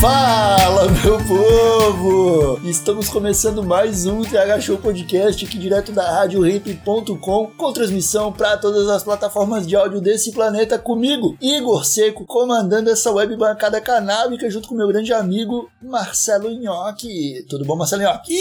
Fala, meu povo! Estamos começando mais um TH Show Podcast aqui direto da RadioRimp.com com transmissão para todas as plataformas de áudio desse planeta comigo, Igor Seco, comandando essa web bancada canábica junto com meu grande amigo Marcelo Nhoque. Tudo bom, Marcelo Nhoque?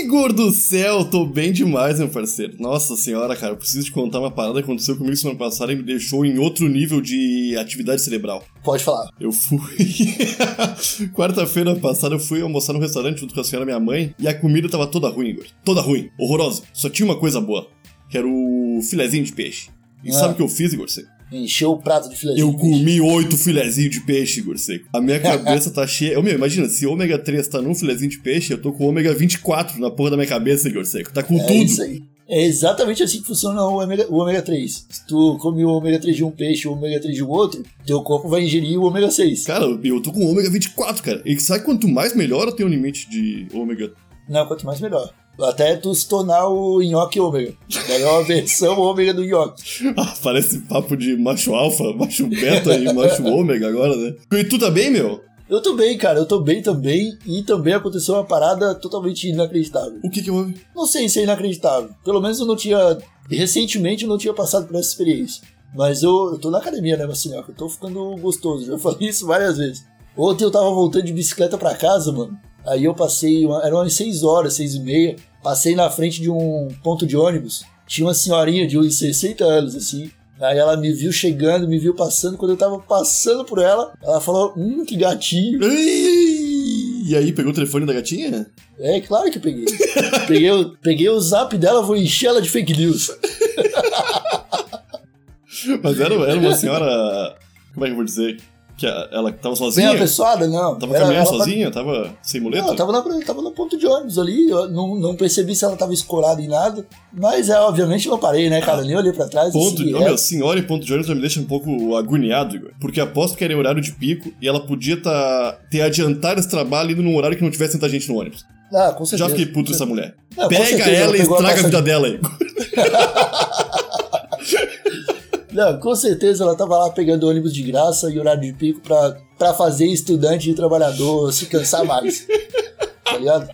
Igor do céu, tô bem demais, meu parceiro. Nossa senhora, cara, eu preciso te contar uma parada que aconteceu comigo semana passada e me deixou em outro nível de atividade cerebral. Pode falar. Eu fui. Quarta-feira passada eu fui almoçar no restaurante junto com a senhora minha mãe e a comida tava toda ruim, Igor. Toda ruim, horrorosa. Só tinha uma coisa boa, que era o filezinho de peixe. E Ah. sabe o que eu fiz, Igor Seco? Encheu o prato de filezinho. Eu de comi oito filezinhos de peixe, Igor Seco. A minha cabeça tá cheia. Eu, meu, imagina, se ômega 3 tá num filezinho de peixe, eu tô com ômega 24 na porra da minha cabeça, Igor Seco. Tá com É tudo. isso aí. É exatamente assim que funciona o ômega, o ômega 3. Se tu come o ômega 3 de um peixe e o ômega 3 de um outro, teu corpo vai ingerir o ômega 6. Cara, eu tô com ômega 24, cara. E sabe quanto mais melhor tem um limite de ômega? Não, quanto mais melhor. Até tu se tornar o nhoque ômega. Daí é uma versão ômega do nhoque. Ah, parece papo de macho alfa, macho beta e macho ômega agora, né? E tu tá bem, meu? Eu tô bem, cara, eu tô bem também. E também aconteceu uma parada totalmente inacreditável. O que que houve? Não sei se é inacreditável. Pelo menos eu não tinha. Recentemente eu não tinha passado por essa experiência. Mas eu, eu tô na academia, né, Marcinho? Eu tô ficando gostoso. Já falei isso várias vezes. Ontem eu tava voltando de bicicleta pra casa, mano. Aí eu passei, uma- eram umas 6 horas, 6 e meia. Passei na frente de um ponto de ônibus. Tinha uma senhorinha de uns 60 anos, assim. Aí ela me viu chegando, me viu passando. Quando eu tava passando por ela, ela falou: Hum, que gatinho. E aí, pegou o telefone da gatinha? É, claro que peguei. peguei, o- peguei o zap dela, vou encher ela de fake news. Mas era, era uma senhora. Como é que eu vou dizer? Que ela tava Bem sozinha? apessoada, não. Tava Era- caminhando ela- sozinha? Tava sem muleta? Não, tava, na, tava no ponto de ônibus ali, eu não, não percebi se ela tava escorada em nada, mas é, obviamente não parei, né, cara? Nem olhei pra trás. e Ponto, oh, meu, senhora em ponto de ônibus já me deixa um pouco agoniado, Igor. Porque aposto que era em horário de pico e ela podia tá, ter adiantado esse trabalho indo num horário que não tivesse tanta gente no ônibus. Ah, com certeza. Já fiquei puto essa mulher. Não, Pega certeza, ela ela e a estraga a vida dela, Igor. Não, com certeza ela tava lá pegando ônibus de graça e horário de pico pra, pra fazer estudante e trabalhador se cansar mais. tá ligado?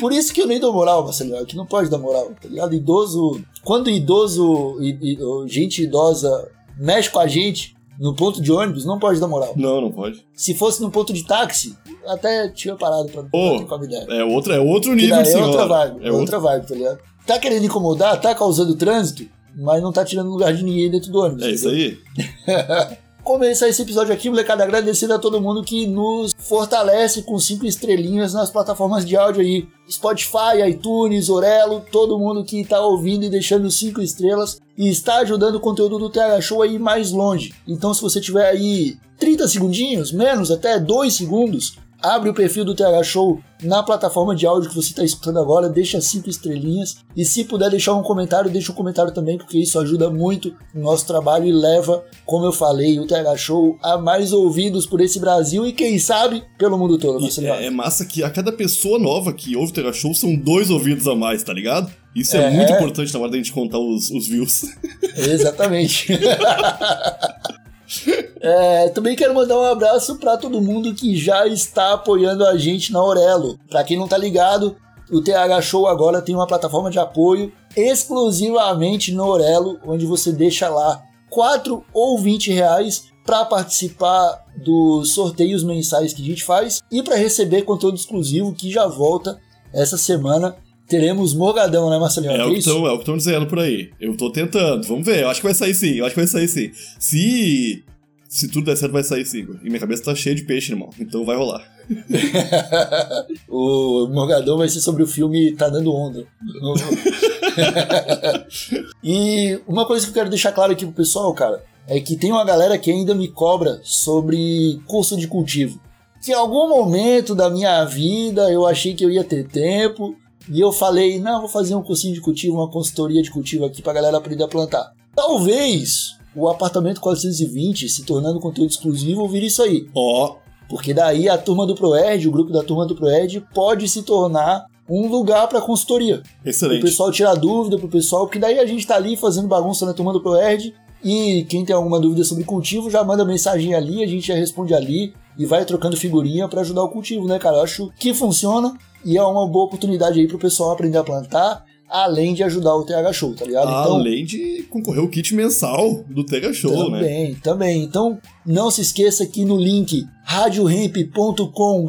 Por isso que eu nem dou moral, Marcelo, que não pode dar moral, tá ligado? Idoso. Quando idoso, gente idosa mexe com a gente no ponto de ônibus, não pode dar moral. Não, não pode. Se fosse no ponto de táxi, até tinha parado pra pra trocar ideia. É, outra, é outro nível de é outra vibe, É é outra vibe, tá ligro? Tá querendo incomodar, tá causando trânsito, mas não tá tirando lugar de ninguém dentro do ônibus. É isso aí. Começar esse episódio aqui, molecada, agradecendo a todo mundo que nos fortalece com cinco estrelinhas nas plataformas de áudio aí. Spotify, iTunes, Orelo, todo mundo que tá ouvindo e deixando cinco estrelas e está ajudando o conteúdo do TH Show a ir mais longe. Então, se você tiver aí 30 segundinhos, menos até 2 segundos, abre o perfil do TH Show na plataforma de áudio que você está escutando agora, deixa cinco estrelinhas e se puder deixar um comentário, deixa um comentário também, porque isso ajuda muito no nosso trabalho e leva, como eu falei, o TH Show a mais ouvidos por esse Brasil e quem sabe pelo mundo todo. Marcelo. é, é massa que a cada pessoa nova que ouve o Terra Show são dois ouvidos a mais, tá ligado? Isso é, É. muito importante na hora da gente contar os, os views. Exatamente. É, também quero mandar um abraço para todo mundo que já está apoiando a gente na Aurelo. Para quem não tá ligado, o TH Show agora tem uma plataforma de apoio exclusivamente no Aurelo, onde você deixa lá 4 ou 20 reais para participar dos sorteios mensais que a gente faz e para receber conteúdo exclusivo que já volta essa semana. Teremos Morgadão, né, Marcelinho? É o que isso? estão é o que estão dizendo por aí. Eu tô tentando, vamos ver. Eu acho que vai sair sim, eu acho que vai sair sim. Se. Se tudo der certo, vai sair sim. E minha cabeça tá cheia de peixe, irmão. Então vai rolar. o Morgadão vai ser sobre o filme Tá Dando Onda. e uma coisa que eu quero deixar claro aqui pro pessoal, cara, é que tem uma galera que ainda me cobra sobre curso de cultivo. Que em algum momento da minha vida eu achei que eu ia ter tempo e eu falei, não, vou fazer um cursinho de cultivo, uma consultoria de cultivo aqui pra galera aprender a plantar. Talvez o apartamento 420 se tornando conteúdo exclusivo vire isso aí. Ó, Porque daí a turma do Proerd, o grupo da turma do Proerd, pode se tornar um lugar para consultoria. Pro excelente. pessoal tirar dúvida pro pessoal, porque daí a gente tá ali fazendo bagunça na turma do Proerd. E quem tem alguma dúvida sobre cultivo já manda mensagem ali, a gente já responde ali e vai trocando figurinha para ajudar o cultivo, né, cara? Eu acho que funciona e é uma boa oportunidade aí pro pessoal aprender a plantar, além de ajudar o TH Show, tá ligado? Além de concorrer o kit mensal do Tega Show, né? Também, também. Então, não se esqueça que no link radiohemp.com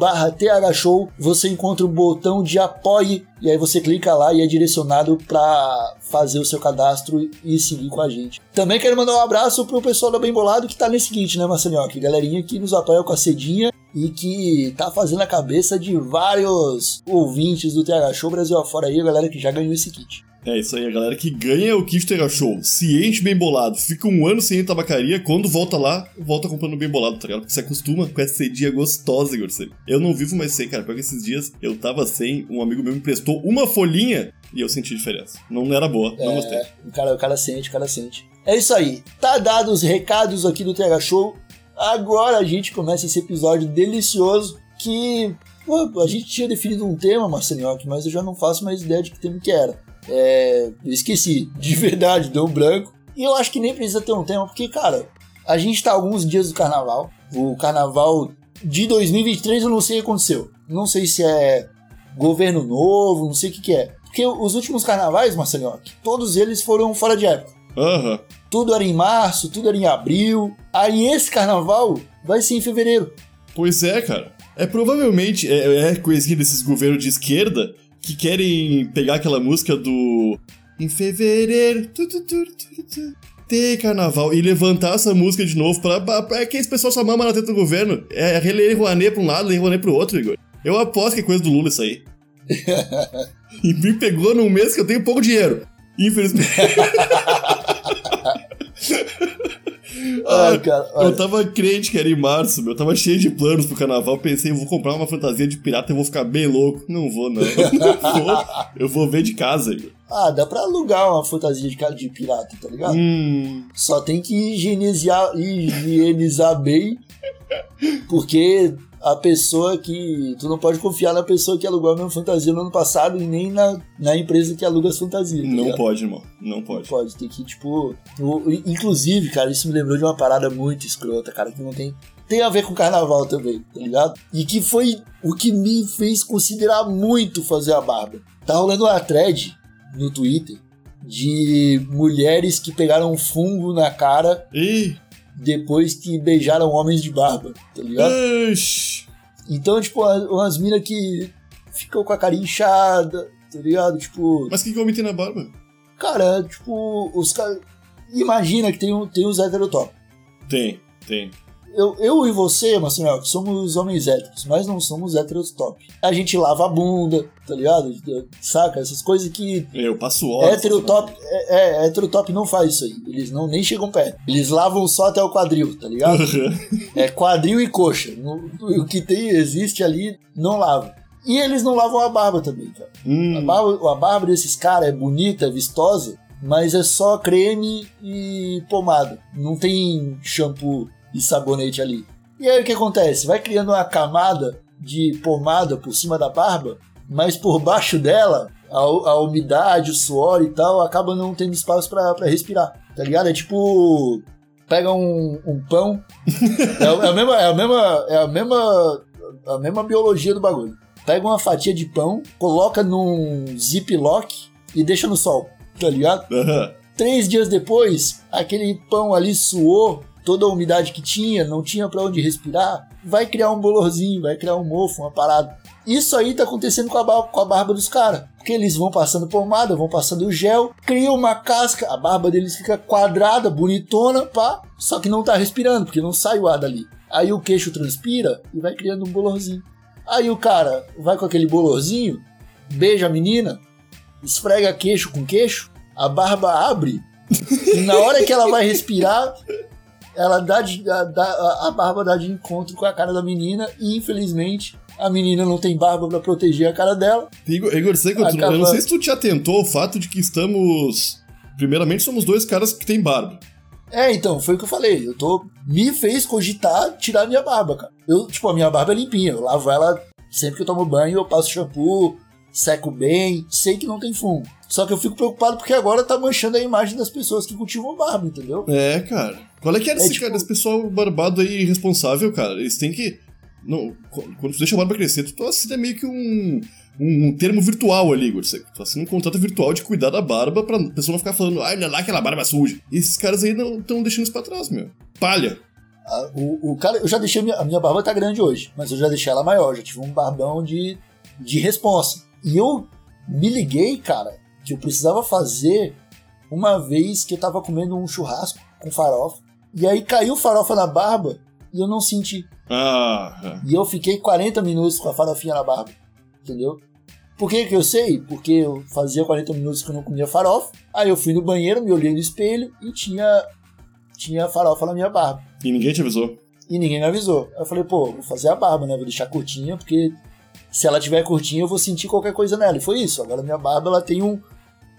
thshow você encontra o botão de apoie e aí você clica lá e é direcionado para fazer o seu cadastro e seguir com a gente. Também quero mandar um abraço pro pessoal da Bem Bolado que tá nesse kit, né, Marcelinho? Que galerinha que nos apoia com a cedinha e que tá fazendo a cabeça de vários ouvintes do TH Show Brasil afora aí, a galera que já ganhou esse kit. É isso aí, a galera que ganha o kit Tega Show, se enche bem bolado, fica um ano sem ir tabacaria, quando volta lá, volta comprando bem bolado, tá ligado? Porque se acostuma com essa cedinha gostosa, Gorcê. Eu não vivo mais sem, cara, porque esses dias eu tava sem, um amigo meu me emprestou uma folhinha e eu senti diferença. Não era boa, não gostei. É, o cara, o cara sente, o cara sente. É isso aí. Tá dado os recados aqui do TH Show. Agora a gente começa esse episódio delicioso que pô, a gente tinha definido um tema, Marcelinho, mas eu já não faço mais ideia de que tema que era. É, eu esqueci, de verdade, deu um branco. E eu acho que nem precisa ter um tema, porque, cara, a gente tá alguns dias do carnaval. O carnaval de 2023 eu não sei o que aconteceu. Não sei se é governo novo, não sei o que, que é. Porque os últimos carnavais, Marcelinho, todos eles foram fora de época. Aham. Tudo era em março, tudo era em abril. Aí esse carnaval vai ser em fevereiro. Pois é, cara. É provavelmente, é, é coisinha desses governos de esquerda que querem pegar aquela música do. Em fevereiro. Tu, tu, tu, tem carnaval. E levantar essa música de novo pra, pra, pra que esse pessoal só mama na teta do governo. É Relei Rouanet pra um lado, Lei Rouanet pro outro, Igor. Eu aposto que é coisa do Lula isso aí. e me pegou num mês que eu tenho pouco dinheiro. Infelizmente. Ai, cara, Eu olha. tava crente que era em março, meu. Eu tava cheio de planos pro carnaval. Pensei, eu vou comprar uma fantasia de pirata e vou ficar bem louco. Não vou, não. Não vou. Eu vou ver de casa, Igor. Ah, dá pra alugar uma fantasia de cara de pirata, tá ligado? Hum. Só tem que higienizar, higienizar bem, porque a pessoa que. Tu não pode confiar na pessoa que alugou a mesma fantasia no ano passado e nem na, na empresa que aluga as fantasias. tá Não ligado? pode, irmão. Não pode. Pode, tem que, tipo. o- inclusive, cara, isso me lembrou de uma parada muito escrota, cara, que não tem. Tem a ver com carnaval também, tá ligado? E que foi o que me fez considerar muito fazer a barba. Tá rolando uma thread no Twitter de mulheres que pegaram fungo na cara Ih, depois que beijaram homens de barba, tá ligado? ixi. Então, tipo, umas minas que ficam com a cara inchada, tá ligado? Tipo, Mas o que, eu omiti na barba? cara, tipo, os caras. Imagina que tem, um, tem os heterotop. Tem, tem. Eu, eu e você, Marcelo, somos homens héteros, mas não somos héteros top. A gente lava a bunda, tá ligado? Saca? Essas coisas que Eu passo horas. hétero top, é, é, hétero top não faz isso aí. Eles não nem chegam perto. Eles lavam só até o quadril, tá ligado? É quadril e coxa. O que tem, existe ali, não lava. E eles não lavam a barba também, cara. A hum. barba, a barba desses caras é bonita, é vistosa, mas é só creme e pomada. Não tem shampoo e sabonete ali. E aí o que acontece? Vai criando uma camada de pomada por cima da barba, mas por baixo dela, a, a umidade, o suor e tal, acaba não tendo espaço pra pra respirar. Tá ligado? É tipo. Pega um, um pão. é, a- é a mesma, é a mesma. É a mesma. A mesma biologia do bagulho. Pega uma fatia de pão, coloca num ziplock e deixa no sol, tá ligado? Aham. Três dias depois, aquele pão ali suou, toda a umidade que tinha, não tinha pra onde respirar, vai criar um bolorzinho, vai criar um mofo, uma parada. Isso aí tá acontecendo com a, com a barba dos caras. Porque eles vão passando pomada, vão passando gel, cria uma casca, a barba deles fica quadrada, bonitona, pá, só que não tá respirando, porque não sai o ar dali. Aí o queixo transpira e vai criando um bolorzinho. Aí o cara vai com aquele bolorzinho, beija a menina, esfrega queixo com queixo, a barba abre, e na hora que ela vai respirar, ela dá, de, dá- a barba dá de encontro com a cara da menina e infelizmente a menina não tem barba pra proteger a cara dela. Igor, Igor Seco, tu- Acaba- eu não sei se tu te atentou ao fato de que estamos. Primeiramente, somos dois caras que têm barba. É, então, foi o que eu falei. Eu tô. Me fez cogitar tirar minha barba, cara. Eu, tipo, a minha barba é limpinha. Eu lavo ela sempre que eu tomo banho, eu passo shampoo, seco bem, sei que não tem fungo. Só que eu fico preocupado porque agora tá manchando a imagem das pessoas que cultivam barba, entendeu? É, cara. Qual é que é desse, tipo- cara, desse pessoal barbado aí irresponsável, cara? Eles têm que. Não, qu- quando tu deixa a barba crescer, tu assina meio que um, um termo virtual ali, Igor. Tu assina um contrato virtual de cuidar da barba pra pessoa não ficar falando, ai, olha lá aquela barba suja. E esses caras aí não estão deixando isso pra trás, meu. Palha. A- O, o cara, eu já deixei. Minha, a minha barba tá grande hoje, mas eu já deixei ela maior. Já tive um barbão de, de responsa. E eu me liguei, cara, que eu precisava fazer uma vez que eu tava comendo um churrasco com farofa. E aí caiu farofa na barba e eu não senti. Ah, E eu fiquei 40 minutos com a farofinha na barba. Entendeu? Por que, que eu sei? Porque eu fazia 40 minutos que eu não comia farofa. Aí eu fui no banheiro, me olhei no espelho e tinha, tinha farofa na minha barba. e ninguém te avisou. E ninguém me avisou. Aí eu falei, pô, vou fazer a barba, né? Vou deixar curtinha, porque se ela tiver curtinha, eu vou sentir qualquer coisa nela. E foi isso. Agora minha barba ela tem um,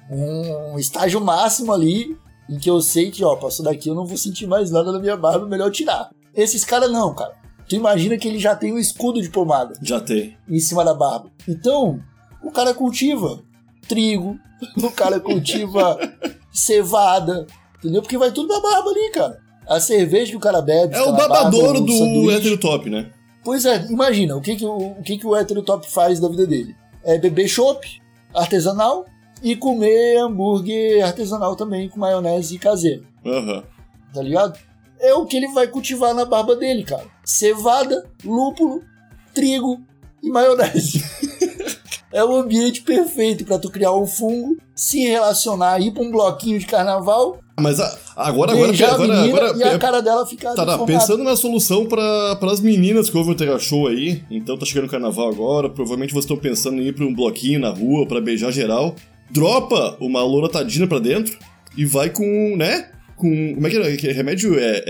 um estágio máximo ali em que eu sei que, ó, passou daqui, eu não vou sentir mais nada na minha barba, melhor tirar. Esses caras não, cara. Tu imagina que ele já tem um escudo de pomada Já tem. em cima da barba. Então, o cara cultiva trigo, o cara cultiva cevada, entendeu? Porque vai tudo na barba ali, cara. A cerveja que o cara bebe. É o barba, babadouro o do hétero top, né? Pois é, imagina, o que que o, o, que que o hétero top faz da vida dele? É beber chopp artesanal e comer hambúrguer artesanal também com maionese caseira, Aham. tá ligado? É o que ele vai cultivar na barba dele, cara. Cevada, lúpulo, trigo e maionese. é o ambiente perfeito pra tu criar um fungo, se relacionar, ir pra um bloquinho de carnaval, Mas a- agora, agora, agora, a menina agora, e a cara dela ficar Tá, tá, pensando na solução para as meninas que ouvem o Tega Show aí, então tá chegando o carnaval agora, provavelmente vocês estão pensando em ir pra um bloquinho na rua pra beijar geral. Dropa uma loratadina pra dentro e vai com, né? Com. Como é que é? Que remédio é,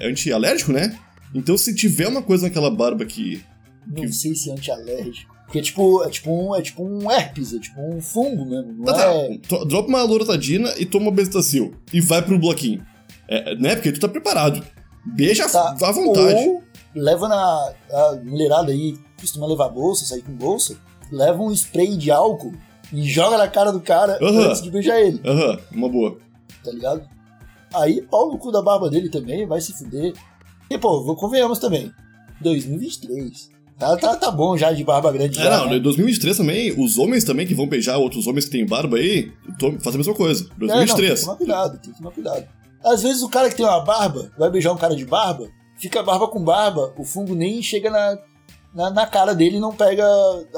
é anti-alérgico, né? Então se tiver uma coisa naquela barba que. Não sei se é antialérgico. Porque é tipo, é tipo um, é tipo um herpes, é tipo um fungo mesmo. Tá, tá, é. dropa uma loratadina e toma bestacil. E vai pro bloquinho. É, né? Porque tu tá preparado. Beija Tá. à vontade. Ou leva na. A mulherada aí costuma levar bolsa, sair com bolsa. Leva um spray de álcool e joga na cara do cara Aham. antes de beijar ele, Aham, uma boa. tá ligado? Aí pau no cu da barba dele também, vai se fuder. E pô, vou- convenhamos também. 2023. Tá, tá, tá bom já de barba grande É, já. não, né? em 2023 também, os homens também que vão beijar outros homens que têm barba aí, fazem a mesma coisa. É, não, tem 2023. que tomar cuidado, tem que tomar cuidado. Às vezes o cara que tem uma barba, vai beijar um cara de barba, fica barba com barba, o fungo nem chega na, na, na cara dele e não pega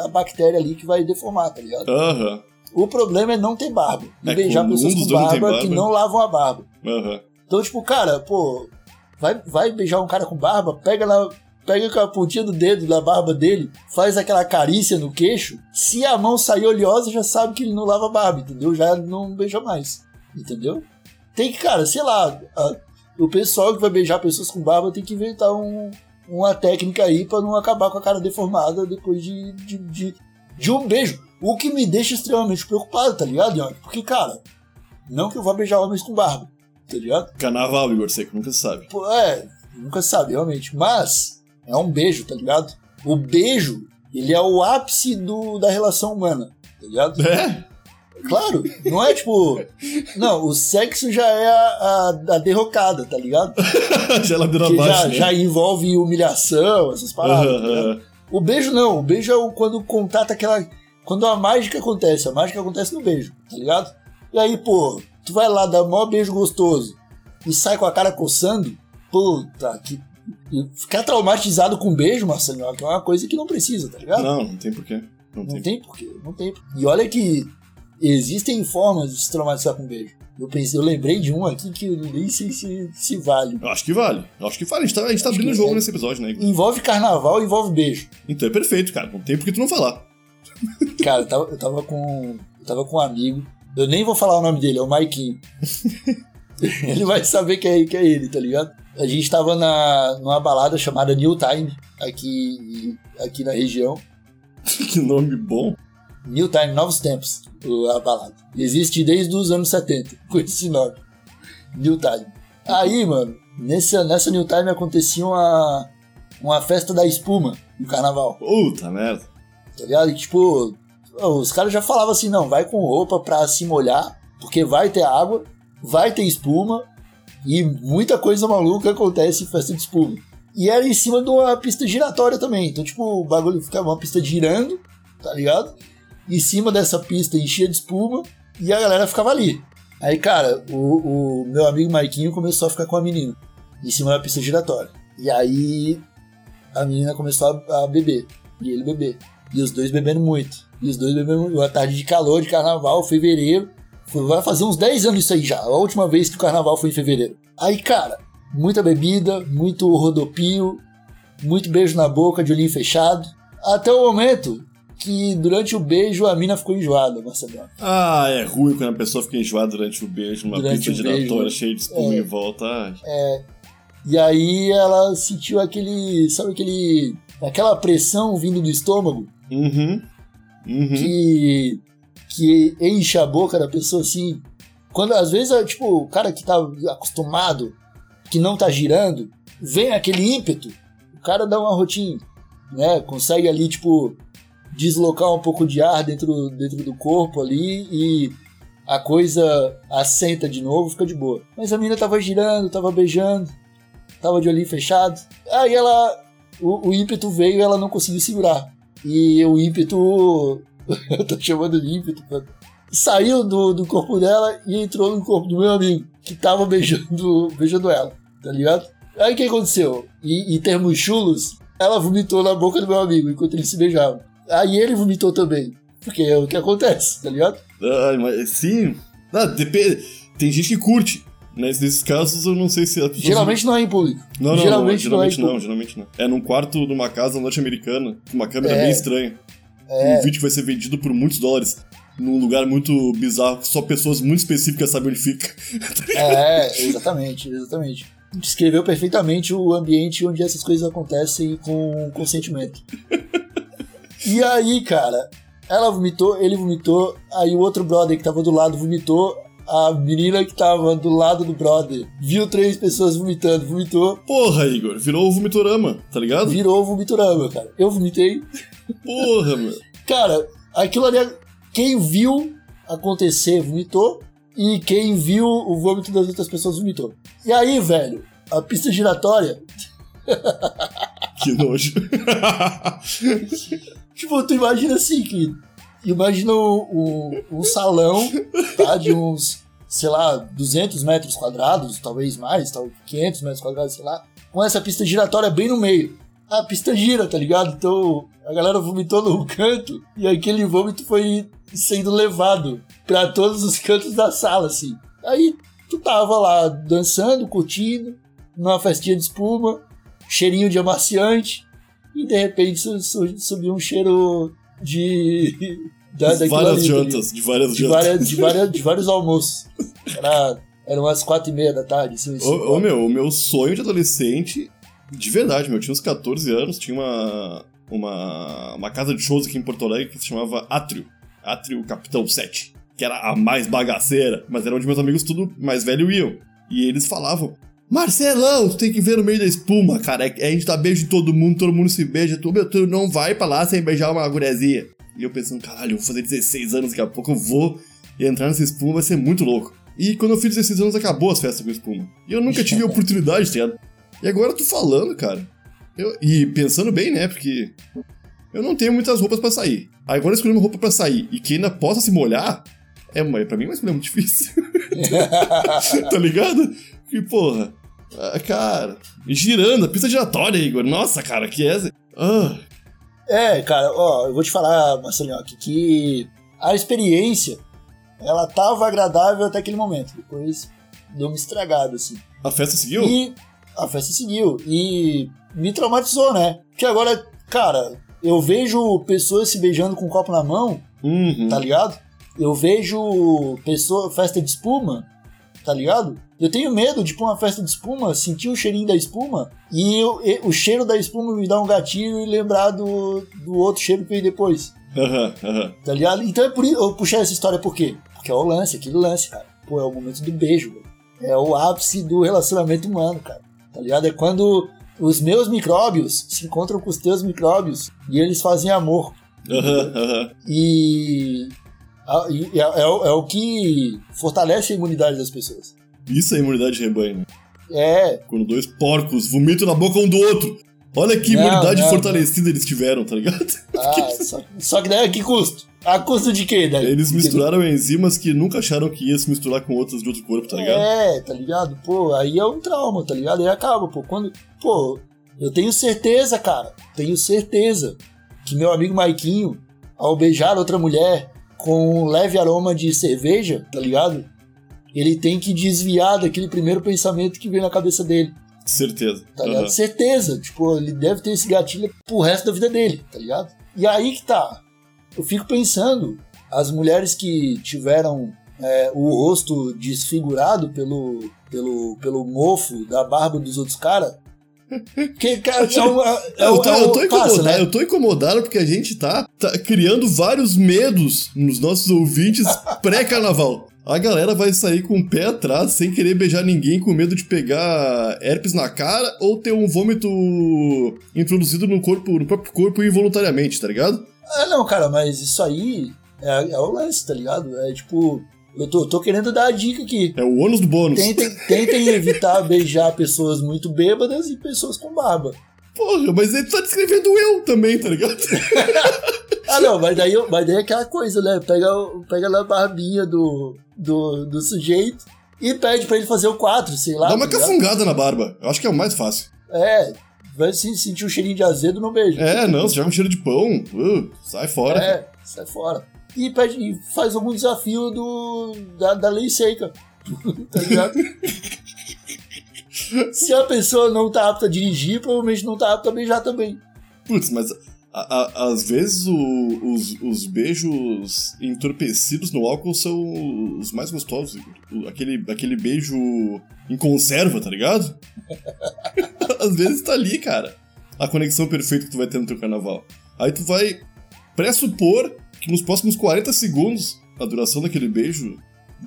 a bactéria ali que vai deformar, tá ligado? Aham, O problema é não ter barba. E É, beijar pessoas um com tem barba, que barba. não lavam a barba. aham. Então, tipo, cara, pô, vai, vai beijar um cara com barba, pega na. Pega com a pontinha do dedo da barba dele, faz aquela carícia no queixo. Se a mão sair oleosa, já sabe que ele não lava a barba, entendeu? Já não beija mais. Entendeu? Tem que, cara, sei lá, a- o pessoal que vai beijar pessoas com barba tem que inventar um- uma técnica aí pra não acabar com a cara deformada depois de, de, de, de um beijo. O que me deixa extremamente preocupado, tá ligado, Ian? Porque, cara, não que eu vá beijar homens com barba, tá ligado? Carnaval, Igor Seco, nunca se sabe. Pô, é, nunca sabe, realmente. Mas é um beijo, tá ligado? O beijo, ele é o ápice do, da relação humana, tá ligado? É? Claro, não é tipo. Não, o sexo já é a, a, a derrocada, tá ligado? Que abaixo, já, né? já envolve humilhação, essas paradas. Aham, tá. O beijo não, o beijo é o, quando o contato, aquela. Quando a mágica acontece, a mágica acontece no beijo, tá ligado? E aí, pô, tu vai lá dar o maior beijo gostoso e sai com a cara coçando, puta, que. Ficar traumatizado com beijo, Marcelinho, que é uma coisa que não precisa, tá ligado? Não, não tem porquê. Não, Não tem. tem porquê, não tem. E olha que existem formas de se traumatizar com beijo. Eu pensei, eu lembrei de um aqui que eu nem sei se, se vale. Eu acho que vale. Eu acho que vale. A gente tá, a gente tá abrindo o jogo é. nesse episódio, né? Envolve carnaval, envolve beijo. Então é perfeito, cara. Não tem por que tu não falar. Cara, eu tava, eu tava com. Eu tava com um amigo. Eu nem vou falar o nome dele, é o Maiquinho. ele vai saber que é, que é ele, tá ligado? A gente tava na, numa balada chamada New Time, aqui, aqui na região. que nome bom. New Time, Novos Tempos, a balada. Existe desde os anos 70, com esse nome. New Time. Aí, mano, nessa, nessa New Time acontecia uma, uma festa da espuma no carnaval, Puta merda. tá ligado? E, tipo, os caras já falavam assim, não, vai com roupa pra se molhar, porque vai ter água, vai ter espuma, e muita coisa maluca acontece em festa de espuma. E era em cima de uma pista giratória também. Então, tipo, o bagulho ficava uma pista girando, tá ligado? Em cima dessa pista enchia de espuma e a galera ficava ali. Aí, cara, o, o meu amigo Marquinho começou a ficar com a menina em cima da pista giratória. E aí a menina começou a, a beber. E ele beber. E os dois bebendo muito. E os dois bebendo muito. Uma tarde de calor, de carnaval, fevereiro. Vai fazer uns 10 anos isso aí já. A última vez que o carnaval foi em fevereiro. Aí, cara, muita bebida, muito rodopio, muito beijo na boca, de olhinho fechado. Até o momento que durante o beijo a mina ficou enjoada, Marcelo. Ah, é ruim quando a pessoa fica enjoada durante o beijo, numa Durante beijo, giratória né? cheia de espuma É. em volta. Ai. E aí ela sentiu aquele. Sabe aquele. aquela pressão vindo do estômago Uhum. Uhum. que. Que enche a boca da pessoa assim. Quando às vezes, é, tipo, o cara que tá acostumado, que não tá girando, vem aquele ímpeto, o cara dá uma rotina, né? Consegue ali, tipo, deslocar um pouco de ar dentro, dentro do corpo ali e a coisa assenta de novo, fica de boa. Mas a menina tava girando, tava beijando, tava de olhinho fechado. Aí ela. O, o ímpeto veio e ela não conseguiu segurar. E o ímpeto. Eu tô chamando de ímpeto, mano. Saiu do, do corpo dela e entrou no corpo do meu amigo, que tava beijando, beijando ela, tá ligado? Aí o que aconteceu? E, em termos chulos, ela vomitou na boca do meu amigo enquanto eles se beijavam. Aí ele vomitou também. Porque é o que acontece, tá ligado? Ai, mas sim. Ah, depende. Tem gente que curte. Mas nesses casos eu não sei se as pessoas. Geralmente não é em público. Não, não, geralmente não, não é geralmente não, público. geralmente não. É num quarto de uma casa norte-americana, com uma câmera É. bem estranha. Um vídeo que vai ser vendido por muitos dólares. Num lugar muito bizarro, só pessoas muito específicas sabem onde fica. É, exatamente, exatamente. Descreveu perfeitamente o ambiente onde essas coisas acontecem com consentimento. E aí, cara, ela vomitou, ele vomitou, aí o outro brother que tava do lado vomitou, a menina que tava do lado do brother viu três pessoas vomitando, vomitou, Porra, Igor, virou o vomitorama, tá ligado? virou vomiturama, cara. Eu vomitei. Porra, meu. Cara, aquilo ali, quem viu acontecer vomitou, e quem viu o vômito das outras pessoas vomitou. E aí, velho, a pista giratória Que nojo. Tipo, tu imagina assim, que imagina um, um, um salão, tá, de uns, sei lá, 200 metros quadrados, talvez mais, talvez 500 metros quadrados, sei lá, com essa pista giratória bem no meio. A pista gira, tá ligado? Então a galera vomitou num canto e aquele vômito foi sendo levado pra todos os cantos da sala, assim. Aí tu tava lá dançando, curtindo, numa festinha de espuma, cheirinho de amaciante, e de repente su- su- subiu um cheiro de. Da, várias ali, jantas, de várias de, jantas. várias, de, várias, de vários almoços. Era, era umas quatro e meia da tarde. Assim, Ô, ô, meu, o meu sonho de adolescente, de verdade, meu, eu tinha uns 14 anos, tinha uma, uma, uma casa de shows aqui em Porto Alegre que se chamava Átrio. Átrio Capitão 7. Que era a mais bagaceira, mas era onde meus amigos tudo mais velho iam. E eles falavam, Marcelão, tu tem que ver no meio da espuma, cara. É, a gente dá beijo em todo mundo, todo mundo se beija. Tu, meu, tu não vai pra lá sem beijar uma gurezinha. E eu pensando, caralho, eu vou fazer 16 anos, daqui a pouco eu vou entrar nessa espuma, vai ser muito louco. E quando eu fiz 16 anos, acabou as festas com espuma. E eu nunca tive oportunidade, tá? E agora eu tô falando, cara. Eu- e pensando bem, né? Porque eu não tenho muitas roupas pra sair. Agora escolher uma roupa pra sair e que ainda possa se molhar, é, uma- pra mim, uma escolha muito difícil. tá ligado? Que porra. Ah, cara, girando, a pista giratória, Igor. Nossa, cara, que é essa? Ah, É, cara, ó, eu vou te falar, Marcelinho, aqui, que a experiência, ela tava agradável até aquele momento. Depois deu uma estragada, assim. a festa seguiu? E a festa seguiu. E me traumatizou, né? Porque agora, cara, eu vejo pessoas se beijando com um copo na mão, Uhum. tá ligado? Eu vejo pessoa, festa de espuma, tá ligado? Eu tenho medo de pra uma festa de espuma, sentir o cheirinho da espuma e, eu- e o cheiro da espuma me dar um gatilho e lembrar do, do outro cheiro que veio depois, tá ligado? Então é por isso eu puxei essa história por quê? Porque é o lance, aquele lance, cara. Pô, é o momento do beijo, velho. É o ápice do relacionamento humano, cara. Tá ligado? É quando os meus micróbios se encontram com os teus micróbios e eles fazem amor. E, a- e é, é o- é o que fortalece a imunidade das pessoas. Isso é imunidade de rebanho, né? É, Quando dois porcos vomitam na boca um do outro. Olha que Não, imunidade não, fortalecida eles tiveram, tá ligado? ah, só, só que daí a que custo? A custo de quê, daí? Eles Entendeu? misturaram enzimas que nunca acharam que ia se misturar com outras de outro corpo, tá ligado? É, tá ligado? Pô, aí é um trauma, tá ligado? Aí acaba, pô. Quando. Pô, eu tenho certeza, cara. Tenho certeza que meu amigo Maiquinho, ao beijar outra mulher com um leve aroma de cerveja, tá ligado? Ele tem que desviar daquele primeiro pensamento que vem na cabeça dele, Certeza. tá ligado? Aham. Certeza. Tipo, ele deve ter esse gatilho pro resto da vida dele, tá ligado? E aí que tá. Eu fico pensando, as mulheres que tiveram é, o rosto desfigurado pelo, pelo, pelo mofo da barba dos outros caras. Que, cara, é uma, é, Eu tô, é eu tô né? eu tô incomodado porque a gente tá, tá criando vários medos nos nossos ouvintes pré-carnaval. A galera vai sair com o pé atrás, sem querer beijar ninguém, com medo de pegar herpes na cara ou ter um vômito introduzido no corpo, no próprio corpo involuntariamente, tá ligado? É, não, cara, mas isso aí é, é o lance, tá ligado? É tipo, eu tô, tô querendo dar a dica aqui. É o ônus do bônus. Tentem, tentem evitar beijar pessoas muito bêbadas e pessoas com barba. Porra, mas ele tá descrevendo eu também, tá ligado? Ah, não, mas daí, mas daí é aquela coisa, né? Pega, pega lá a barbinha do, do, do sujeito e pede pra ele fazer o 4, sei lá. Dá uma tá cafungada na barba. Eu acho que é o mais fácil. É, vai se sentir um cheirinho de azedo no beijo. É, não, você joga um cheiro de pão. uh, sai fora. É, sai fora. E, pede, e faz algum desafio do, da, da lei seca. tá ligado? Se a pessoa não tá apta a dirigir, provavelmente não tá apta a beijar também. Putz, mas a- a- às vezes o- os, os beijos entorpecidos no álcool são os mais gostosos. Aquele, aquele beijo em conserva, tá ligado? às vezes tá ali, cara. A conexão perfeita que tu vai ter no teu carnaval. Aí tu vai pressupor que nos próximos 40 segundos, a duração daquele beijo,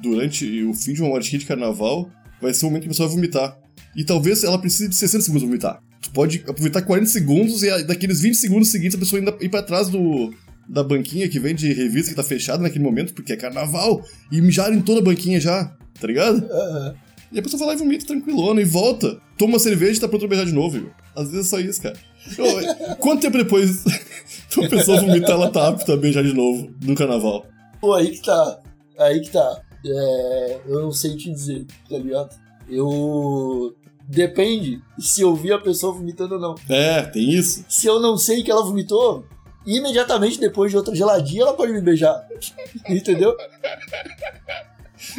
durante o fim de uma marchinha de carnaval, vai ser o momento que a pessoa vai vomitar. E talvez ela precise de 60 segundos pra vomitar. Tu pode aproveitar 40 segundos e daqueles 20 segundos seguintes a pessoa ainda ir pra trás do, da banquinha que vem de revista que tá fechada naquele momento, porque é carnaval, e mijar em toda a banquinha já, tá ligado? Aham. E a pessoa vai lá e vomita tranquilona e volta. Toma uma cerveja e tá pronto pra beijar de novo, Igor. Às vezes é só isso, cara. Quanto tempo depois a pessoa vomitar, ela tá apta a beijar de novo no carnaval? Pô, aí que tá. Aí que tá. É, eu não sei te dizer, tá ligado? Eu. Depende se eu vi a pessoa vomitando ou não. É, tem isso. Se eu não sei que ela vomitou, imediatamente depois de outra geladinha ela pode me beijar. Entendeu?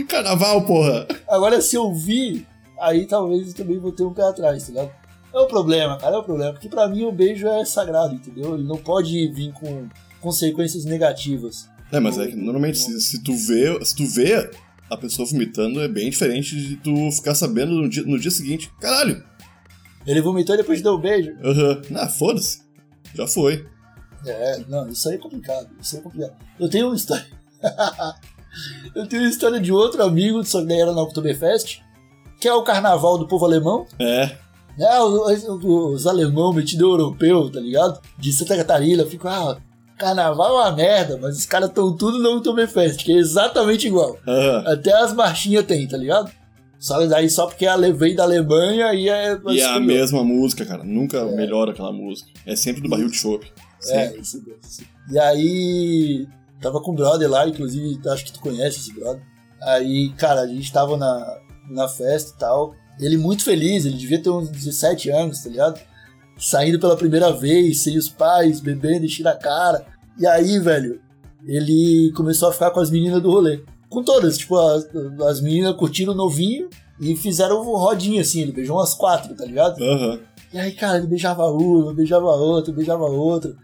Carnaval, porra! Agora, se eu vi, aí talvez eu também vou ter um pé atrás, tá ligado? É o problema, cara, é o problema. Porque pra mim o beijo é sagrado, entendeu? Ele não pode vir com consequências negativas. É, mas é que normalmente se, se tu vê, se tu vê a pessoa vomitando, é bem diferente de tu ficar sabendo no dia, no dia seguinte. Caralho! Ele vomitou e depois deu um beijo. Aham. Ah, foda-se. Já foi. É, não, isso aí é complicado. Isso aí é complicado. Eu tenho uma história. eu tenho uma história de outro amigo, só que daí era na Oktoberfest, que é o carnaval do povo alemão. É. É, os, os, alemão metido europeu, tá ligado? De Santa Catarina, eu fico, ah, carnaval é uma merda, mas os caras estão tudo no Oktoberfest, que é exatamente igual. Aham. Até as marchinhas tem, tá ligado? Só daí só porque a levei da Alemanha e é. E é a mesma música, cara. Nunca melhora aquela música. É sempre do barril de chopp. É, isso mesmo. E aí, tava com um brother lá, inclusive, acho que tu conhece esse brother. Aí, cara, a gente tava na, na festa e tal. Ele muito feliz, ele devia ter uns 17 anos, tá ligado? Saindo pela primeira vez, sem os pais, bebendo, enchendo a cara. E aí, velho, ele começou a ficar com as meninas do rolê. Com todas, tipo, as, as meninas curtiram o novinho e fizeram rodinha assim, ele beijou umas quatro, tá ligado? Aham. E aí, cara, ele beijava uma, beijava outra, beijava outra.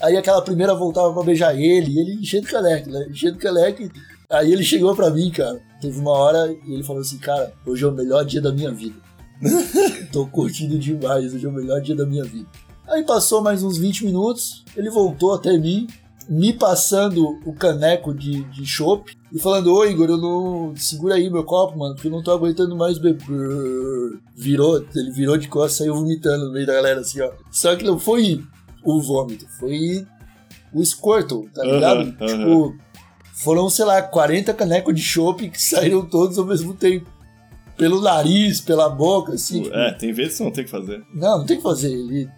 Aí aquela primeira voltava pra beijar ele, e ele enchendo o caleque, né? Enchendo o caleque. Aí ele chegou pra mim, cara. Teve uma hora e ele falou assim, cara, hoje é o melhor dia da minha vida. Tô curtindo demais, hoje é o melhor dia da minha vida. Aí passou mais uns 20 minutos, ele voltou até mim, me passando o caneco de, de chopp e falando, ô Igor, eu não. Segura aí meu copo, mano, porque eu não tô aguentando mais beber. Virou, ele virou de costas e saiu vomitando no meio da galera assim, ó. Só que não foi o vômito, foi o Squirtle, tá ligado? Aham. Tipo, foram, sei lá, 40 canecos de chopp que saíram todos ao mesmo tempo. Pelo nariz, pela boca, assim. tipo, É, tem vezes que você não tem que fazer. não, não tem que fazer. Ele...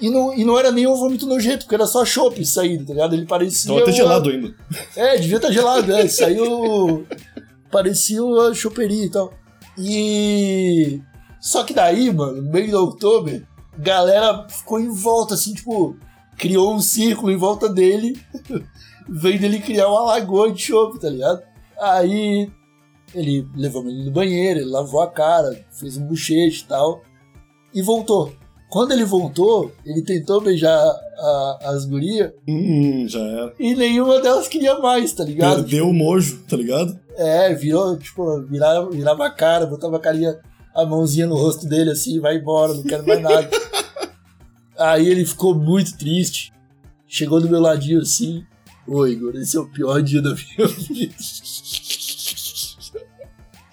E, não, e não era nem um vômito nojento, porque era só chopp saindo, tá ligado? Ele parecia. Tava até uma- gelado ainda. É, devia estar gelado, é. Saiu. parecia uma choperia e tal. E. Só que daí, mano, no meio de outubro, galera ficou em volta, assim, tipo, criou um círculo em volta dele, vendo ele criar uma lagoa de chope, tá ligado? Aí ele levou ele no banheiro, ele lavou a cara, fez um bochete e tal, e voltou. Quando ele voltou, ele tentou beijar a- as gurias Hum, já era. e nenhuma delas queria mais, tá ligado? Perdeu o mojo, tá ligado? É, virou, tipo, virava, virava a cara, botava a carinha, a mãozinha no rosto dele assim, vai embora, não quero mais nada. Aí ele ficou muito triste. Chegou do meu ladinho assim. Ô Igor, esse é o pior dia da minha vida.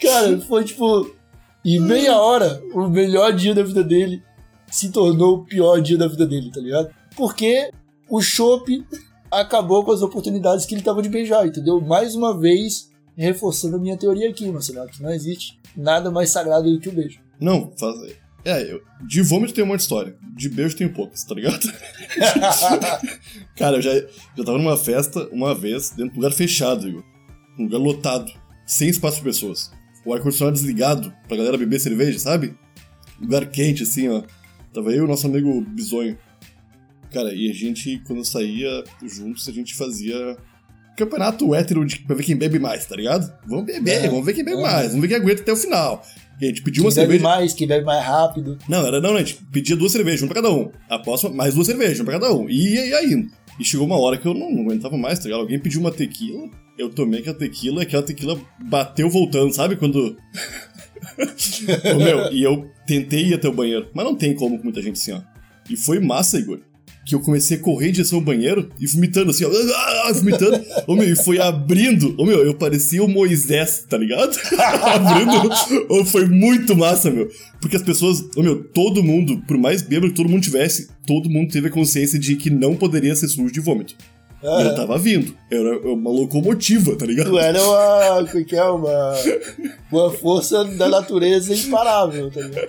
Cara, foi tipo. Em meia hora, o melhor dia da vida dele se tornou o pior dia da vida dele, tá ligado? Porque o chopp acabou com as oportunidades que ele tava de beijar, entendeu? Mais uma vez, reforçando a minha teoria aqui, Marcelo, que não existe nada mais sagrado do que o beijo. Não, faz. É, eu, de vômito tem um monte de história. De beijo tem poucas, tá ligado? Cara, eu já, já tava numa festa uma vez, dentro de um lugar fechado, Igor. Um lugar lotado. Sem espaço pra pessoas. O ar-condicionado desligado pra galera beber cerveja, sabe? Lugar quente, assim, ó. Tava eu e o nosso amigo Bisonho. Cara, e a gente, quando saía juntos, a gente fazia campeonato hétero de, pra ver quem bebe mais, tá ligado? Vamos beber, É. vamos ver quem bebe É. mais, vamos ver quem aguenta até o final. E a gente pediu Quem uma bebe cerveja. mais, quem bebe mais rápido. Não, era não, a gente pedia duas cervejas, uma pra cada um. A próxima, mais duas cervejas, uma pra cada um. E ia indo. E chegou uma hora que eu não, não aguentava mais, tá ligado? Alguém pediu uma tequila, eu tomei aquela tequila, e aquela tequila bateu voltando, sabe? Quando. Ô, meu, e eu tentei ir até o banheiro, mas não tem como com muita gente assim, ó. E foi massa, Igor. Que eu comecei a correr em direção ao banheiro e vomitando assim, ó. ah, Vomitando. Ô, meu, e foi abrindo. Ô, meu, eu parecia o Moisés, tá ligado? abrindo. Ô, foi muito massa, meu. Porque as pessoas, ô, meu, todo mundo, por mais bêbado que todo mundo tivesse, todo mundo teve a consciência de que não poderia ser sujo de vômito. E eu tava vindo. Eu era uma locomotiva, tá ligado? tu era uma. Como é que é? Uma. Uma força da natureza imparável, tá ligado?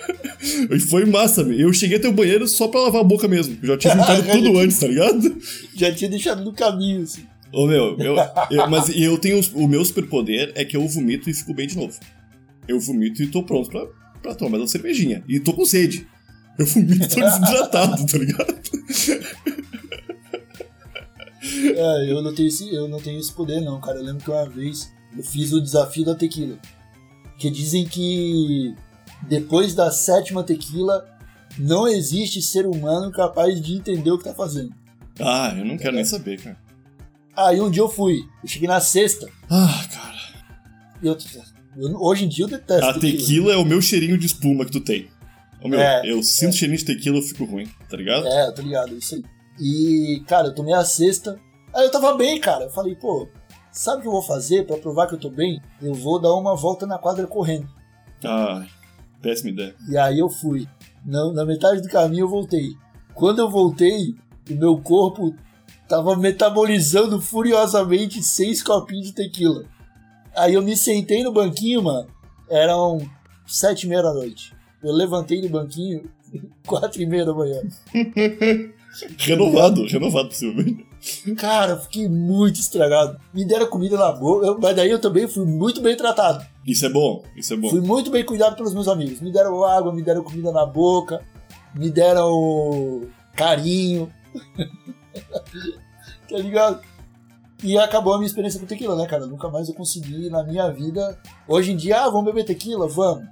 E foi massa, meu. Eu cheguei até o banheiro só pra lavar a boca mesmo. Eu já tinha vomitado tudo antes, tá ligado? Já tinha deixado no caminho, assim. Ô, meu, eu, eu- mas eu tenho. O meu superpoder é que eu vomito e fico bem de novo. Eu vomito e tô pronto pra, pra tomar mais uma cervejinha. E tô com sede. Eu vomito e tô desidratado, tá ligado? É, eu não tenho esse, eu não tenho esse poder não, cara. Eu lembro que uma vez eu fiz o desafio da tequila. Que dizem que depois da sétima tequila não existe ser humano capaz de entender o que tá fazendo. Ah, eu não quero nem saber, cara. Aí um dia eu fui, eu cheguei na sexta, Ah, cara. eu, eu- hoje em dia eu detesto A tequila é o meu cheirinho de espuma que tu tem. Ô, meu, É, eu sinto cheirinho de tequila, eu fico ruim, tá ligado? É, tô ligado, isso aí. E, cara, eu tomei a sexta. Aí eu tava bem, cara. Eu falei, pô, sabe o que eu vou fazer pra provar que eu tô bem? Eu vou dar uma volta na quadra correndo. Ah, péssima ideia. E aí eu fui. Na, na metade do caminho eu voltei. Quando eu voltei, o meu corpo tava metabolizando furiosamente seis copinhos de tequila. Aí eu me sentei no banquinho, mano. Eram sete e meia da noite. Eu levantei do banquinho quatro e meia da manhã. Renovado, renovado possivelmente. Cara, eu fiquei muito estragado. Me deram comida na boca, mas daí eu também fui muito bem tratado. Isso é bom, isso é bom. Fui muito bem cuidado pelos meus amigos. Me deram água, me deram comida na boca, me deram carinho. tá ligado? E acabou a minha experiência com tequila, né, cara? Nunca mais eu consegui na minha vida. Hoje em dia, ah, vamos beber tequila? Vamos.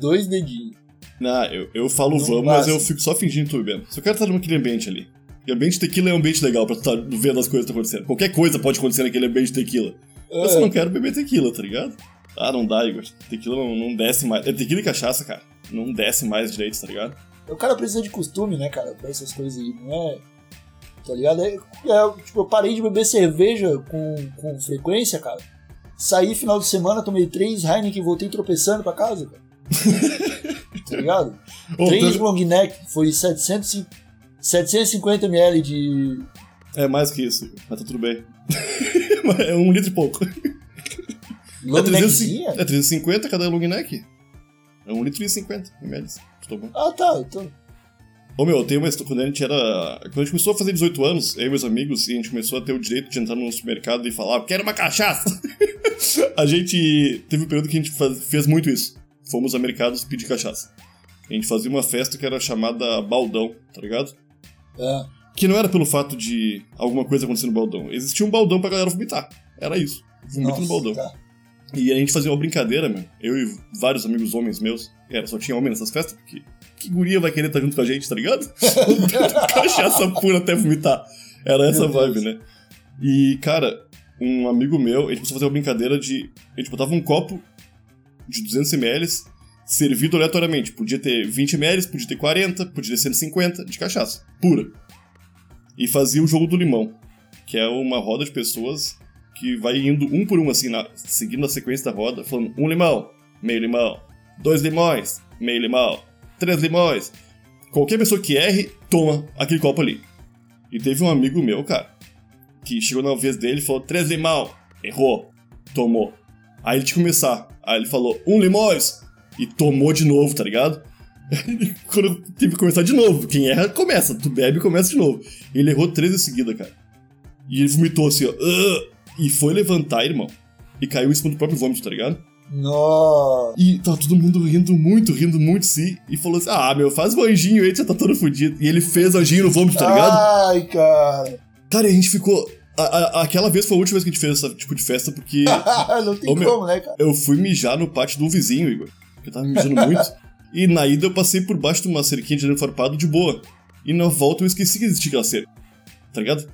Dois dedinhos. Não, eu, eu falo Não vamos, mas eu fico só fingindo que tô bebendo. Só quero estar naquele ambiente ali. E ambiente tequila é um ambiente legal pra tu estar vendo as coisas que estão acontecendo. Qualquer coisa pode acontecer naquele ambiente tequila. Mas eu É. não quero beber tequila, tá ligado? Ah, não dá, Igor. Tequila não, não desce mais. É tequila e cachaça, cara. Não desce mais direito, tá ligado? O cara precisa de costume, né, cara, pra essas coisas aí, não é. Tá ligado? É, é, tipo, eu parei de beber cerveja com, com frequência, cara. Saí final de semana, tomei três Heineken e voltei tropeçando pra casa, cara. tá ligado? Ô, três tô- long neck, foi 700, e- 750 ml de. É mais que isso, mas tá tudo bem. é um litro e pouco. Long é, 300, neckzinha? é 350 cada long neck. É um litro e 50 ml. Estou bom. Ah, tá. Então, Ô meu, tem uma história. Quando a gente era. Quando a gente começou a fazer 18 anos, eu e meus amigos, e a gente começou a ter o direito de entrar no supermercado e falar, quero uma cachaça! a gente. Teve um período que a gente faz- fez muito isso. Fomos a mercados pedir cachaça. A gente fazia uma festa que era chamada Baldão, tá ligado? é. Que não era pelo fato de alguma coisa acontecer no baldão. Existia um baldão pra galera vomitar. Era isso. Vomita no baldão. tá. E a gente fazia uma brincadeira, meu. Eu e vários amigos homens meus. Era, só tinha homem nessas festas, porque que guria vai querer estar junto com a gente, tá ligado? Cachaça pura até vomitar. Era essa vibe, né? E, cara, um amigo meu, ele começou a fazer uma brincadeira de. A gente botava um copo de 200ml servido aleatoriamente. Podia ter 20ml, podia ter 40, podia ter 150 de cachaça. Pura. E fazia o jogo do limão, que é uma roda de pessoas que vai indo um por um, assim, na- seguindo a sequência da roda, falando um limão, meio limão, dois limões, meio limão, três limões. Qualquer pessoa que erre, toma aquele copo ali. E teve um amigo meu, cara, que chegou na vez dele e falou três limão, errou, tomou. Aí ele tinha que começar. Aí ele falou um limões e tomou de novo, tá ligado? Quando eu tive que começar de novo. Quem erra, começa. Tu bebe e começa de novo. Ele errou três em seguida, cara. E ele vomitou assim, ó. E foi levantar, irmão. E caiu em cima do próprio vômito, tá ligado? Nossa. E tava todo mundo rindo muito, rindo muito, sim. E falou assim: Ah, meu, faz um anjinho aí, você tá todo fudido. E ele fez anjinho no vômito, tá ligado? Ai, cara. Cara, e a gente ficou. A- a- aquela vez foi a última vez que a gente fez esse tipo de festa, porque não tem Ô, meu. como, né, cara? eu fui mijar no pátio do vizinho, Igor. Porque eu tava mijando muito. E na ida eu passei por baixo de uma cerquinha de farpado de boa. E na volta eu esqueci que existia aquela cerca. Tá ligado?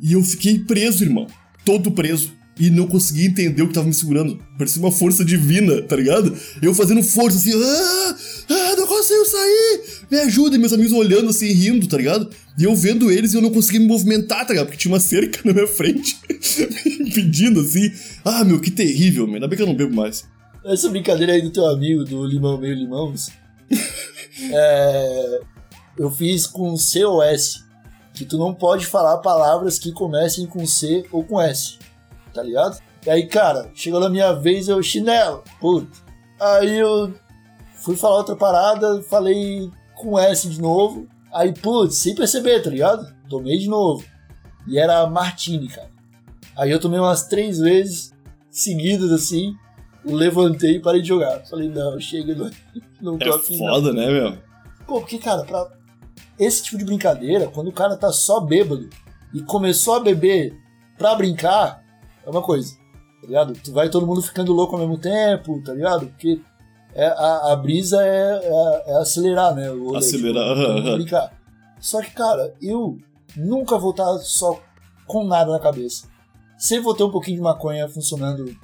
E eu fiquei preso, irmão. Todo preso. E não conseguia entender o que tava me segurando. Parecia uma força divina, tá ligado? Eu fazendo força assim, ah, ah, não consigo sair, me ajuda. E meus amigos olhando assim, rindo, tá ligado? E eu vendo eles e eu não conseguia me movimentar, tá ligado? Porque tinha uma cerca na minha frente, me impedindo assim. Ah, meu, que terrível, meu. Ainda bem que eu não bebo mais. Essa brincadeira aí do teu amigo, do limão meio limãos, é, eu fiz com COS, que tu não pode falar palavras que comecem com C ou com S, tá ligado? E aí, cara, chegou na minha vez, eu chinelo, puto. Aí eu fui falar outra parada, falei com S de novo, aí, putz, sem perceber, tá ligado? Tomei de novo. E era Martini, cara. Aí eu tomei umas três vezes seguidas assim, levantei e parei de jogar. Falei, não, chega, não, não tô É afim. não. foda, né, meu? Pô, porque, cara, pra esse tipo de brincadeira, quando o cara tá só bêbado e começou a beber pra brincar, é uma coisa, tá ligado? Tu vai todo mundo ficando louco ao mesmo tempo, tá ligado? Porque é, a, a brisa é, é- é acelerar, né? O Acelerar, tipo, brincar. Só que, cara, eu nunca vou estar só com nada na cabeça. Sempre vou ter um pouquinho de maconha funcionando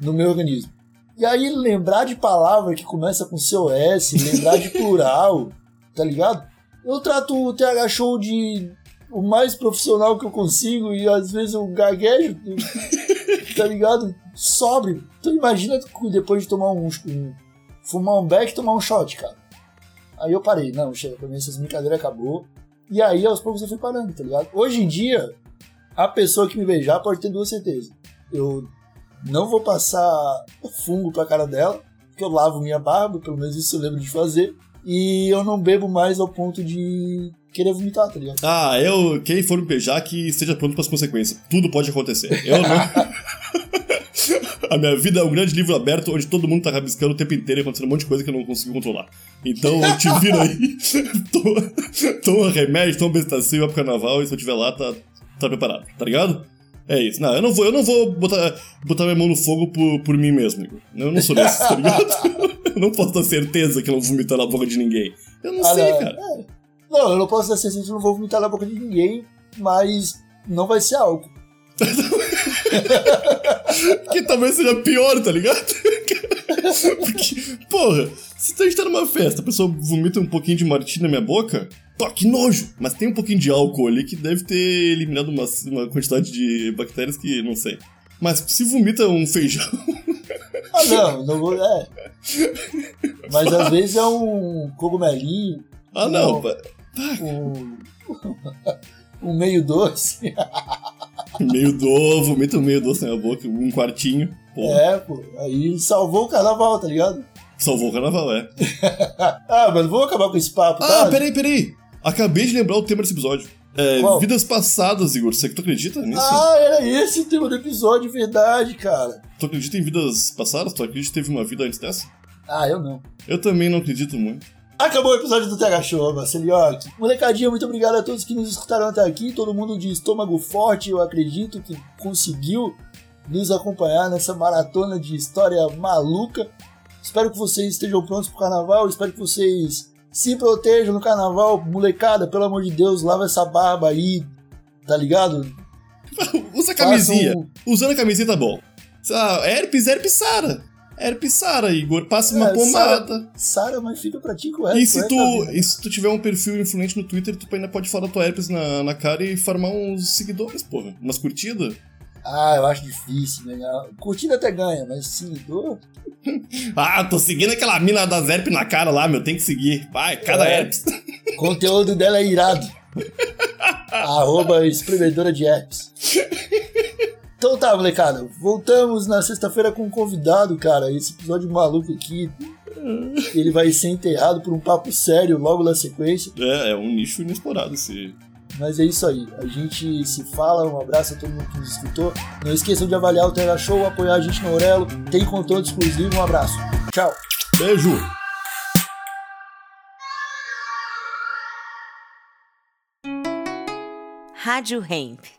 no meu organismo. E aí lembrar de palavra que começa com COS, lembrar de plural, tá ligado? Eu trato o TH Show de o mais profissional que eu consigo e às vezes eu gaguejo, tá ligado? Sóbrio. Então imagina depois de tomar um, um fumar um beck e tomar um shot, cara. Aí eu parei, não, chega, pra mim essas brincadeiras acabou. E aí aos poucos eu fui parando, tá ligado? Hoje em dia, a pessoa que me beijar pode ter duas certezas. Eu não vou passar fungo pra cara dela, porque eu lavo minha barba, pelo menos isso eu lembro de fazer. E eu não bebo mais ao ponto de querer vomitar, tá ligado? Ah, eu. Quem for me beijar, que esteja pronto para as consequências. Tudo pode acontecer. Eu não. A minha vida é um grande livro aberto onde todo mundo tá rabiscando o tempo inteiro e acontecendo um monte de coisa que eu não consigo controlar. Então, te vira aí, toma, toma remédio, toma bestacil, vai pro carnaval e se eu tiver lá, tá, tá preparado, tá ligado? É isso. Não, eu não vou, eu não vou botar, botar minha mão no fogo por, por mim mesmo. Eu não sou desses, tá ligado? Eu não posso dar certeza que eu não vou vomitar na boca de ninguém. Eu não Ah, sei, não, cara. é. Não, eu não posso dar certeza que eu não vou vomitar na boca de ninguém, mas não vai ser álcool. que talvez seja pior, tá ligado? Porque, porra, se a gente tá numa festa, a pessoa vomita um pouquinho de martini na minha boca, pô, que nojo! Mas tem um pouquinho de álcool ali que deve ter eliminado uma, uma quantidade de bactérias que não sei. Mas se vomita um feijão. Ah, não, não vou. É. Mas às vezes é um cogumelinho. Ah, não. Não. Um, um meio doce. Meio doce, vomita um meio doce na minha boca, um quartinho. Pô, É, pô. Aí salvou o carnaval, tá ligado? salvou o carnaval, é. Ah, mas vamos acabar com esse papo, Ah, tá? peraí, peraí. Acabei de lembrar o tema desse episódio. É, vidas passadas, Igor. Você que tu acredita nisso? Ah, era esse o tema do episódio, verdade, cara. Tu acredita em vidas passadas? Tu acredita que teve uma vida antes dessa? Ah, eu não. Eu também não acredito muito. Acabou o episódio do TH Show, Marcelioque. Molecadinha, muito obrigado a todos que nos escutaram até aqui. Todo mundo de estômago forte, eu acredito que conseguiu nos acompanhar nessa maratona de história maluca. Espero que vocês estejam prontos pro carnaval. Espero que vocês se protejam no carnaval. Molecada, pelo amor de Deus, lava essa barba aí, tá ligado? Usa a camisinha. Façam- Usando a camisinha tá bom. Herpes, herpes Sara. Herpes Sara, Igor. Passa uma É, pomada. Sara, mas fica pra ti correto. E se, correto, tu, e se tu tiver um perfil influente no Twitter, tu ainda pode falar tua herpes na, na cara e farmar uns seguidores, porra. Umas curtidas. Ah, eu acho difícil, né? Curtida até ganha, mas seguidor. Ah, tô seguindo aquela mina das herpes na cara lá, meu. Tem que seguir. Vai, cada É. herpes. O conteúdo dela é irado. Arroba espremedora de herpes. Então tá, molecada. Voltamos na sexta-feira com um convidado, cara. Esse episódio maluco aqui. Ele vai ser enterrado por um papo sério logo na sequência. É, é um nicho inexplorado esse. Mas é isso aí. A gente se fala. Um abraço a todo mundo que nos escutou. Não esqueçam de avaliar o Terra Show, apoiar a gente no Aurelo. Tem conteúdo exclusivo. Um abraço. Tchau. Beijo! Rádio Hemp.